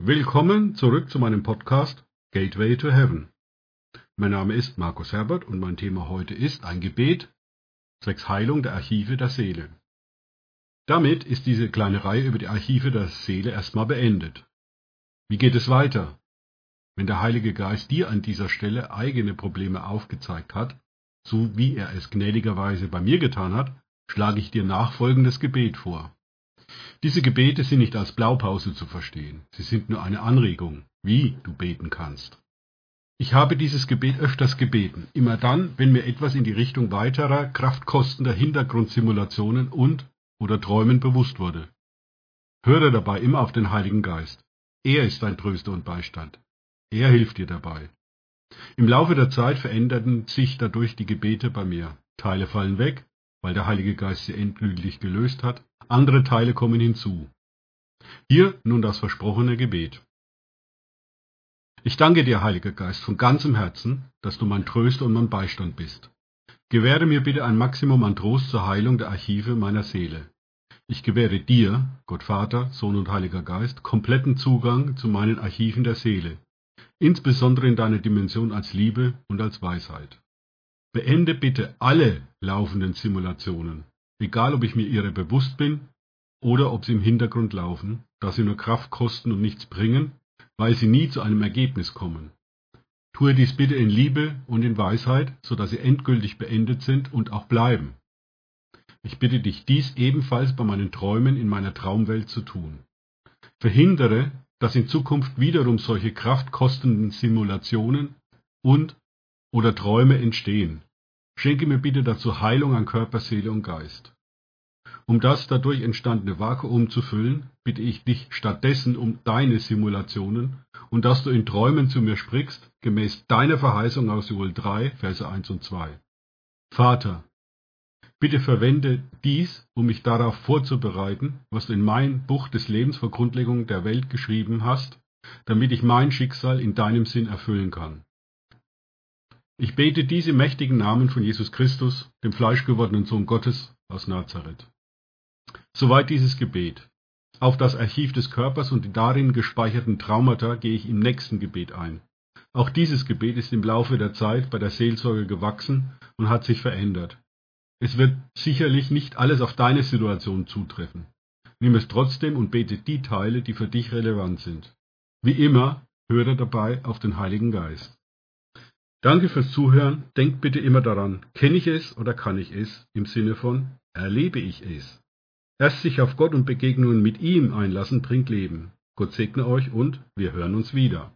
Willkommen zurück zu meinem Podcast Gateway to Heaven. Mein Name ist Markus Herbert und mein Thema heute ist ein Gebet zwecks Heilung der Archive der Seele. Damit ist diese kleine Reihe über die Archive der Seele erstmal beendet. Wie geht es weiter? Wenn der Heilige Geist dir an dieser Stelle eigene Probleme aufgezeigt hat, so wie er es gnädigerweise bei mir getan hat, schlage ich dir nachfolgendes Gebet vor. Diese Gebete sind nicht als Blaupause zu verstehen, sie sind nur eine Anregung, wie du beten kannst. Ich habe dieses Gebet öfters gebeten, immer dann, wenn mir etwas in die Richtung weiterer, kraftkostender Hintergrundsimulationen und oder Träumen bewusst wurde. Höre dabei immer auf den Heiligen Geist. Er ist dein Tröster und Beistand. Er hilft dir dabei. Im Laufe der Zeit veränderten sich dadurch die Gebete bei mir. Teile fallen weg, weil der Heilige Geist sie endgültig gelöst hat, andere Teile kommen hinzu. Hier nun das versprochene Gebet. Ich danke dir, Heiliger Geist, von ganzem Herzen, dass du mein Tröster und mein Beistand bist. Gewähre mir bitte ein Maximum an Trost zur Heilung der Archive meiner Seele. Ich gewähre dir, Gott Vater, Sohn und Heiliger Geist, kompletten Zugang zu meinen Archiven der Seele, insbesondere in deiner Dimension als Liebe und als Weisheit. Beende bitte alle laufenden Simulationen, egal ob ich mir ihrer bewusst bin oder ob sie im Hintergrund laufen, da sie nur Kraft kosten und nichts bringen, weil sie nie zu einem Ergebnis kommen. Tue dies bitte in Liebe und in Weisheit, so dass sie endgültig beendet sind und auch bleiben. Ich bitte dich, dies ebenfalls bei meinen Träumen in meiner Traumwelt zu tun. Verhindere, dass in Zukunft wiederum solche kraftkostenden Simulationen und oder Träume entstehen. Schenke mir bitte dazu Heilung an Körper, Seele und Geist. Um das dadurch entstandene Vakuum zu füllen, bitte ich dich stattdessen um deine Simulationen und dass du in Träumen zu mir sprichst, gemäß deiner Verheißung aus Joel 3, Verse 1 und 2. Vater, bitte verwende dies, um mich darauf vorzubereiten, was du in mein Buch des Lebens vor Grundlegung der Welt geschrieben hast, damit ich mein Schicksal in deinem Sinn erfüllen kann. Ich bete diese mächtigen Namen von Jesus Christus, dem fleischgewordenen Sohn Gottes aus Nazareth. Soweit dieses Gebet. Auf das Archiv des Körpers und die darin gespeicherten Traumata gehe ich im nächsten Gebet ein. Auch dieses Gebet ist im Laufe der Zeit bei der Seelsorge gewachsen und hat sich verändert. Es wird sicherlich nicht alles auf deine Situation zutreffen. Nimm es trotzdem und bete die Teile, die für dich relevant sind. Wie immer, höre dabei auf den Heiligen Geist. Danke fürs Zuhören. Denkt bitte immer daran, kenne ich es oder kann ich es im Sinne von erlebe ich es. Erst sich auf Gott und Begegnungen mit ihm einlassen bringt Leben. Gott segne euch und wir hören uns wieder.